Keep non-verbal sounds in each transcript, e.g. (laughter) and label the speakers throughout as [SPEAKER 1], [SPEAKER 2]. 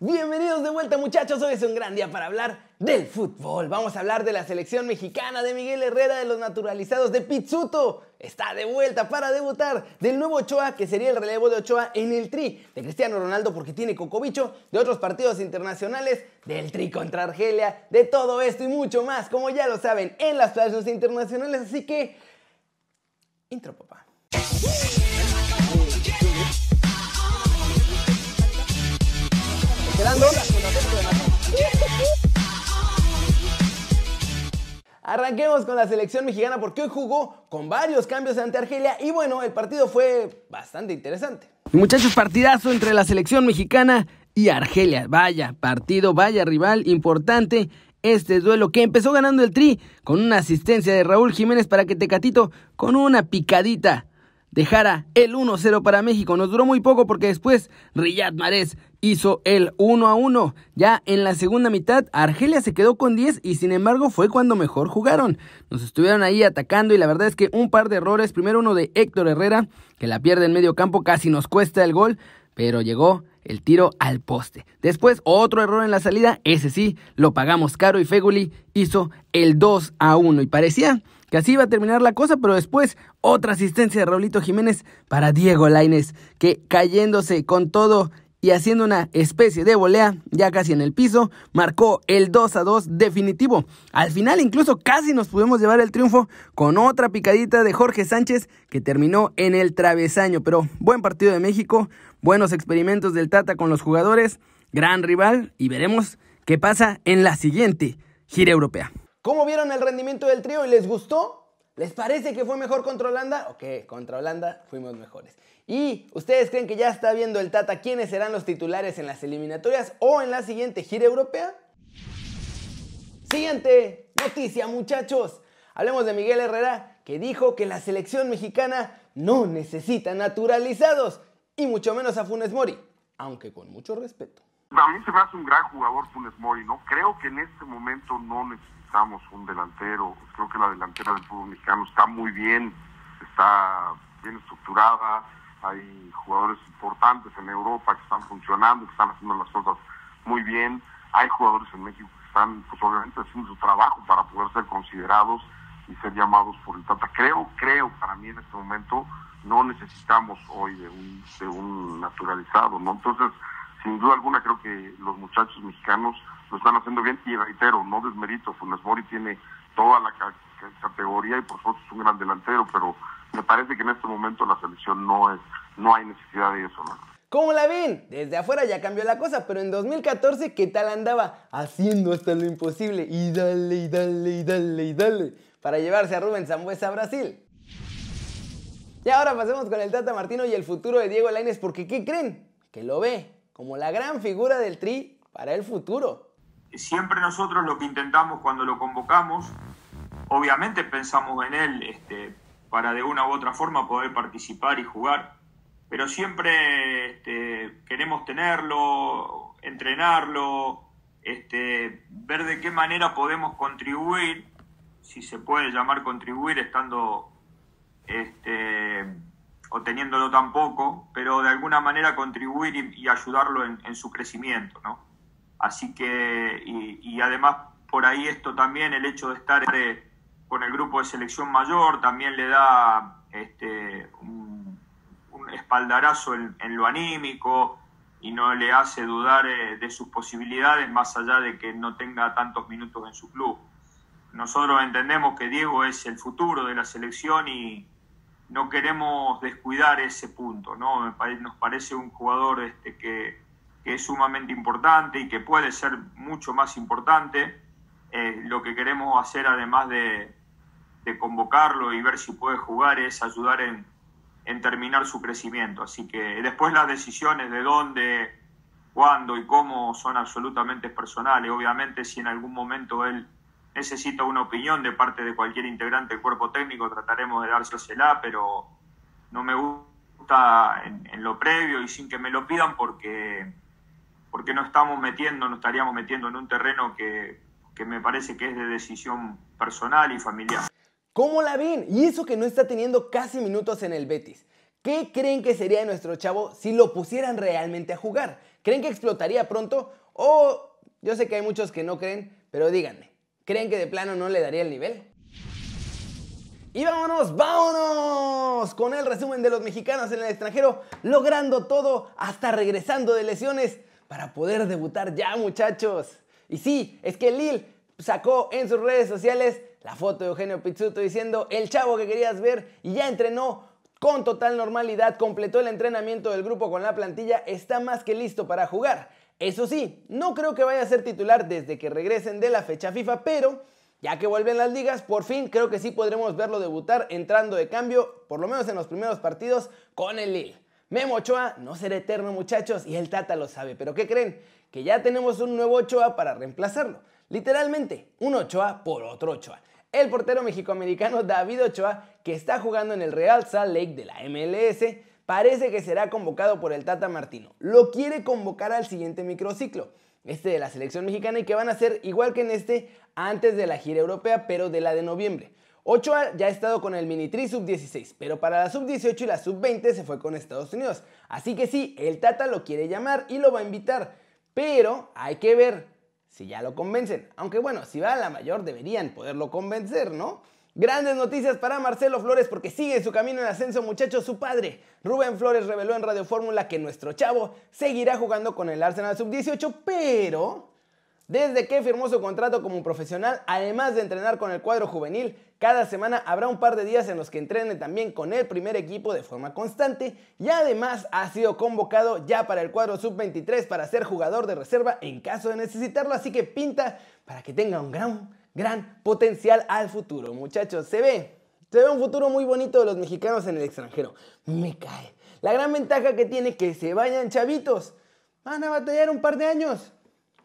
[SPEAKER 1] Bienvenidos de vuelta muchachos, hoy es un gran día para hablar del fútbol. Vamos a hablar de la selección mexicana, de Miguel Herrera, de los naturalizados, de Pizzuto. Está de vuelta para debutar, del nuevo Ochoa, que sería el relevo de Ochoa en el Tri, de Cristiano Ronaldo porque tiene Cocobicho, de otros partidos internacionales, del Tri contra Argelia, de todo esto y mucho más, como ya lo saben, en las plazas internacionales. Así que, intro papá. Arranquemos con la selección mexicana porque hoy jugó con varios cambios ante Argelia y bueno, el partido fue bastante interesante.
[SPEAKER 2] Muchachos, partidazo entre la selección mexicana y Argelia. Vaya partido, vaya rival importante. Este duelo que empezó ganando el Tri con una asistencia de Raúl Jiménez para que Tecatito con una picadita dejara el 1-0 para México. Nos duró muy poco porque después Riyad Mahrez hizo el 1 1. Ya en la segunda mitad, Argelia se quedó con 10 y sin embargo fue cuando mejor jugaron. Nos estuvieron ahí atacando y la verdad es que un par de errores. Primero uno de Héctor Herrera, que la pierde en medio campo, casi nos cuesta el gol, pero llegó el tiro al poste. Después otro error en la salida, ese sí, lo pagamos caro y Feguli hizo el 2 a 1 y parecía que así iba a terminar la cosa, pero después otra asistencia de Raulito Jiménez para Diego Laines, que cayéndose con todo y haciendo una especie de volea, ya casi en el piso, marcó el 2 a 2 definitivo. Al final incluso casi nos pudimos llevar el triunfo con otra picadita de Jorge Sánchez que terminó en el travesaño, pero buen partido de México, buenos experimentos del Tata con los jugadores, gran rival y veremos qué pasa en la siguiente gira europea.
[SPEAKER 1] ¿Cómo vieron el rendimiento del trío y les gustó? ¿Les parece que fue mejor contra Holanda? Ok, contra Holanda fuimos mejores. ¿Y ustedes creen que ya está viendo el Tata quiénes serán los titulares en las eliminatorias o en la siguiente gira europea? Siguiente noticia, muchachos. Hablemos de Miguel Herrera, que dijo que la selección mexicana no necesita naturalizados, y mucho menos a Funes Mori, aunque con mucho respeto.
[SPEAKER 3] A mí se me hace un gran jugador Funes Mori, ¿no? Creo que en este momento no necesitamos un delantero. Creo que la delantera del fútbol mexicano está muy bien, está bien estructurada. Hay jugadores importantes en Europa que están funcionando, que están haciendo las cosas muy bien. Hay jugadores en México que están, pues obviamente, haciendo su trabajo para poder ser considerados y ser llamados por el Tata. Creo, creo, para mí en este momento no necesitamos hoy de un, de un naturalizado, ¿no? Entonces, sin duda alguna creo que los muchachos mexicanos lo están haciendo bien y reitero, no desmerito, Funes Mori tiene toda la categoría y por supuesto es un gran delantero, pero me parece que en este momento la selección no es, no hay necesidad de eso, ¿no?
[SPEAKER 1] ¿Cómo la ven? Desde afuera ya cambió la cosa, pero en 2014, ¿qué tal andaba? Haciendo hasta lo imposible y dale, y dale, y dale, y dale, para llevarse a Rubén Zambuesa a Brasil. Y ahora pasemos con el Tata Martino y el futuro de Diego Lainez, porque ¿qué creen? Que lo ve como la gran figura del Tri para el futuro.
[SPEAKER 4] Siempre nosotros lo que intentamos cuando lo convocamos, obviamente pensamos en él este, para de una u otra forma poder participar y jugar, pero siempre este, queremos tenerlo, entrenarlo, este, ver de qué manera podemos contribuir, si se puede llamar contribuir estando este, o teniéndolo tan poco, pero de alguna manera contribuir y, ayudarlo en, su crecimiento, ¿no? Así que, y, además por ahí esto también, el hecho de estar eh, con el grupo de selección mayor, también le da este, un, espaldarazo en, lo anímico y no le hace dudar eh, de sus posibilidades más allá de que no tenga tantos minutos en su club. Nosotros entendemos que Diego es el futuro de la selección y, no queremos descuidar ese punto, ¿no? Nos parece un jugador este, que, es sumamente importante y que puede ser mucho más importante. Eh, lo que queremos hacer, además de, convocarlo y ver si puede jugar, es ayudar en, en, terminar su crecimiento. Así que después las decisiones de dónde, cuándo y cómo son absolutamente personales. Obviamente, si en algún momento él necesita una opinión de parte de cualquier integrante del cuerpo técnico, trataremos de dársela, pero no me gusta en, lo previo y sin que me lo pidan porque, porque no estamos metiendo, no estaríamos metiendo en un terreno que, que me parece que es de decisión personal y familiar.
[SPEAKER 1] ¿Cómo la ven? Y eso que no está teniendo casi minutos en el Betis. ¿Qué creen que sería de nuestro chavo si lo pusieran realmente a jugar? ¿Creen que explotaría pronto? O yo sé que hay muchos que no creen, pero díganme, ¿creen que de plano no le daría el nivel? Y vámonos, vámonos con el resumen de los mexicanos en el extranjero, logrando todo hasta regresando de lesiones para poder debutar ya muchachos. Y sí, es que Lil sacó en sus redes sociales la foto de Eugenio Pizzuto diciendo el chavo que querías ver y ya entrenó con total normalidad, completó el entrenamiento del grupo con la plantilla, está más que listo para jugar. Eso sí, no creo que vaya a ser titular desde que regresen de la fecha FIFA, pero ya que vuelven las ligas, por fin creo que sí podremos verlo debutar entrando de cambio, por lo menos en los primeros partidos, con el Lille. Memo Ochoa no será eterno muchachos y el Tata lo sabe, pero ¿qué creen? Que ya tenemos un nuevo Ochoa para reemplazarlo. Literalmente, un Ochoa por otro Ochoa. El portero mexicoamericano David Ochoa, que está jugando en el Real Salt Lake de la MLS, parece que será convocado por el Tata Martino. Lo quiere convocar al siguiente microciclo, este de la selección mexicana, y que van a ser igual que en este antes de la gira europea, pero de la de noviembre. Ochoa ya ha estado con el Mini Tri Sub-16, pero para la Sub-18 y la Sub-20 se fue con Estados Unidos. Así que sí, el Tata lo quiere llamar y lo va a invitar, pero hay que ver si ya lo convencen. Aunque bueno, si va a la mayor deberían poderlo convencer, ¿no? Grandes noticias para Marcelo Flores porque sigue su camino en ascenso, muchachos. Su padre, Rubén Flores, reveló en Radio Fórmula que nuestro chavo seguirá jugando con el Arsenal Sub-18, pero desde que firmó su contrato como profesional, además de entrenar con el cuadro juvenil, cada semana habrá un par de días en los que entrene también con el primer equipo de forma constante y además ha sido convocado ya para el cuadro sub-23 para ser jugador de reserva en caso de necesitarlo, así que pinta para que tenga un gran gran potencial al futuro. Muchachos, se ve, se ve un futuro muy bonito de los mexicanos en el extranjero. Me cae. La gran ventaja que tiene que se vayan chavitos. Van a batallar un par de años,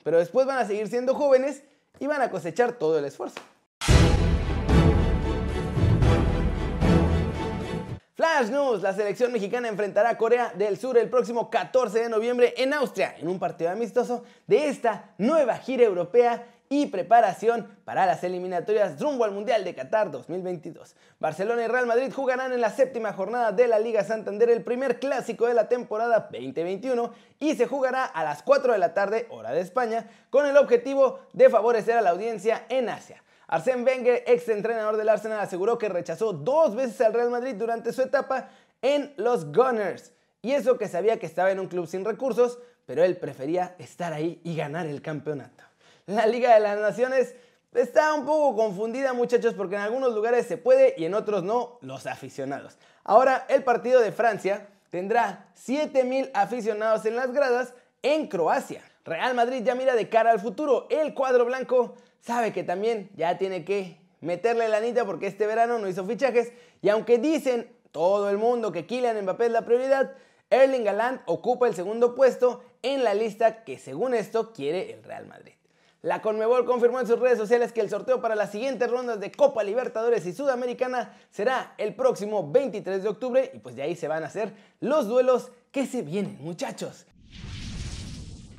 [SPEAKER 1] pero después van a seguir siendo jóvenes y van a cosechar todo el esfuerzo. Flash News, la selección mexicana enfrentará a Corea del Sur el próximo 14 de noviembre en Austria, en un partido amistoso de esta nueva gira europea y preparación para las eliminatorias rumbo al Mundial de Qatar 2022. Barcelona y Real Madrid jugarán en la séptima jornada de la Liga Santander el primer clásico de la temporada 2021 y se jugará a las 4 de la tarde, hora de España, con el objetivo de favorecer a la audiencia en Asia. Arsène Wenger, ex entrenador del Arsenal, aseguró que rechazó dos veces al Real Madrid durante su etapa en los Gunners. Y eso que sabía que estaba en un club sin recursos, pero él prefería estar ahí y ganar el campeonato. La Liga de las Naciones está un poco confundida muchachos porque en algunos lugares se puede y en otros no los aficionados. Ahora el partido de Francia tendrá 7000 aficionados en las gradas en Croacia. Real Madrid ya mira de cara al futuro. El cuadro blanco sabe que también ya tiene que meterle la anita porque este verano no hizo fichajes y aunque dicen todo el mundo que Kylian Mbappé es la prioridad, Erling Haaland ocupa el segundo puesto en la lista que según esto quiere el Real Madrid. La Conmebol confirmó en sus redes sociales que el sorteo para las siguientes rondas de Copa Libertadores y Sudamericana será el próximo 23 de octubre y pues de ahí se van a hacer los duelos que se vienen, muchachos.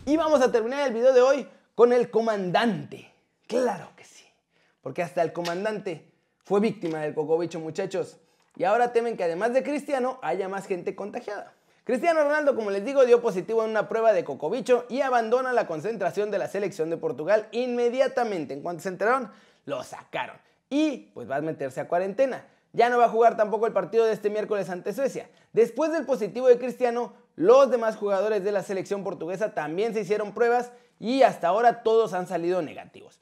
[SPEAKER 1] Y vamos a terminar el video de hoy con el comandante. Claro que sí, porque hasta el comandante fue víctima del cocobicho, muchachos. Y ahora temen que además de Cristiano haya más gente contagiada. Cristiano Ronaldo, como les digo, dio positivo en una prueba de cocobicho y abandona la concentración de la selección de Portugal inmediatamente. En cuanto se enteraron, lo sacaron. Y pues va a meterse a cuarentena. Ya no va a jugar tampoco el partido de este miércoles ante Suecia. Después del positivo de Cristiano, los demás jugadores de la selección portuguesa también se hicieron pruebas y hasta ahora todos han salido negativos.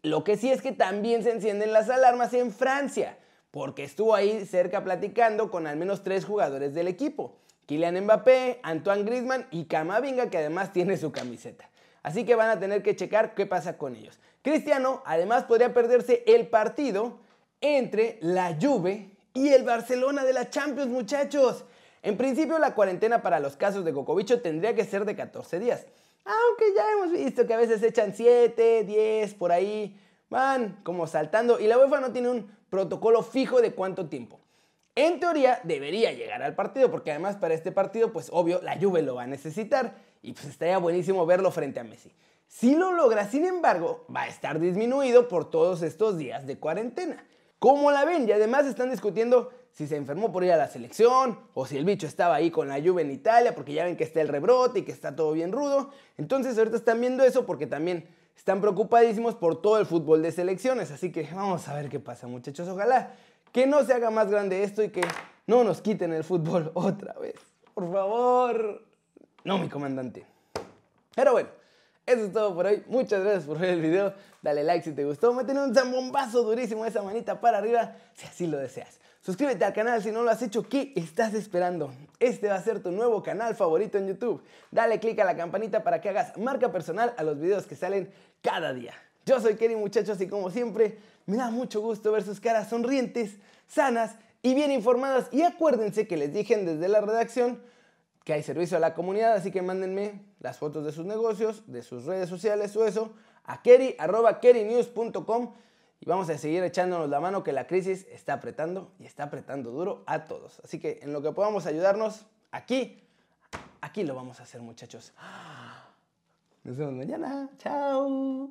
[SPEAKER 1] Lo que sí es que también se encienden las alarmas en Francia, porque estuvo ahí cerca platicando con al menos tres jugadores del equipo. Kylian Mbappé, Antoine Griezmann y Camavinga, que además tiene su camiseta. Así que van a tener que checar qué pasa con ellos. Cristiano además podría perderse el partido entre la Juve y el Barcelona de la Champions, muchachos. En principio la cuarentena para los casos de Cocovicho tendría que ser de 14 días. Aunque ya hemos visto que a veces echan 7, 10, por ahí, van como saltando y la UEFA no tiene un protocolo fijo de cuánto tiempo. En teoría debería llegar al partido, porque además para este partido, pues obvio, la Juve lo va a necesitar y pues estaría buenísimo verlo frente a Messi. Si lo logra, sin embargo, va a estar disminuido por todos estos días de cuarentena. ¿Cómo la ven? Y además están discutiendo si se enfermó por ir a la selección o si el bicho estaba ahí con la lluvia en Italia porque ya ven que está el rebrote y que está todo bien rudo. Entonces ahorita están viendo eso porque también están preocupadísimos por todo el fútbol de selecciones. Así que vamos a ver qué pasa muchachos. Ojalá que no se haga más grande esto y que no nos quiten el fútbol (laughs) otra vez. Por favor. No, mi comandante. Pero bueno, eso es todo por hoy. Muchas gracias por ver el video. Dale like si te gustó. Métele un zambombazo durísimo esa manita para arriba si así lo deseas. Suscríbete al canal si no lo has hecho. ¿Qué estás esperando? Este va a ser tu nuevo canal favorito en YouTube. Dale click a la campanita para que hagas marca personal a los videos que salen cada día. Yo soy Kerry muchachos y como siempre me da mucho gusto ver sus caras sonrientes, sanas y bien informadas. Y acuérdense que les dije desde la redacción que hay servicio a la comunidad, así que mándenme las fotos de sus negocios, de sus redes sociales o eso a kerry.kerrynews.com y vamos a seguir echándonos la mano que la crisis está apretando y está apretando duro a todos. Así que en lo que podamos ayudarnos, aquí, aquí lo vamos a hacer muchachos. Nos vemos mañana. Chao.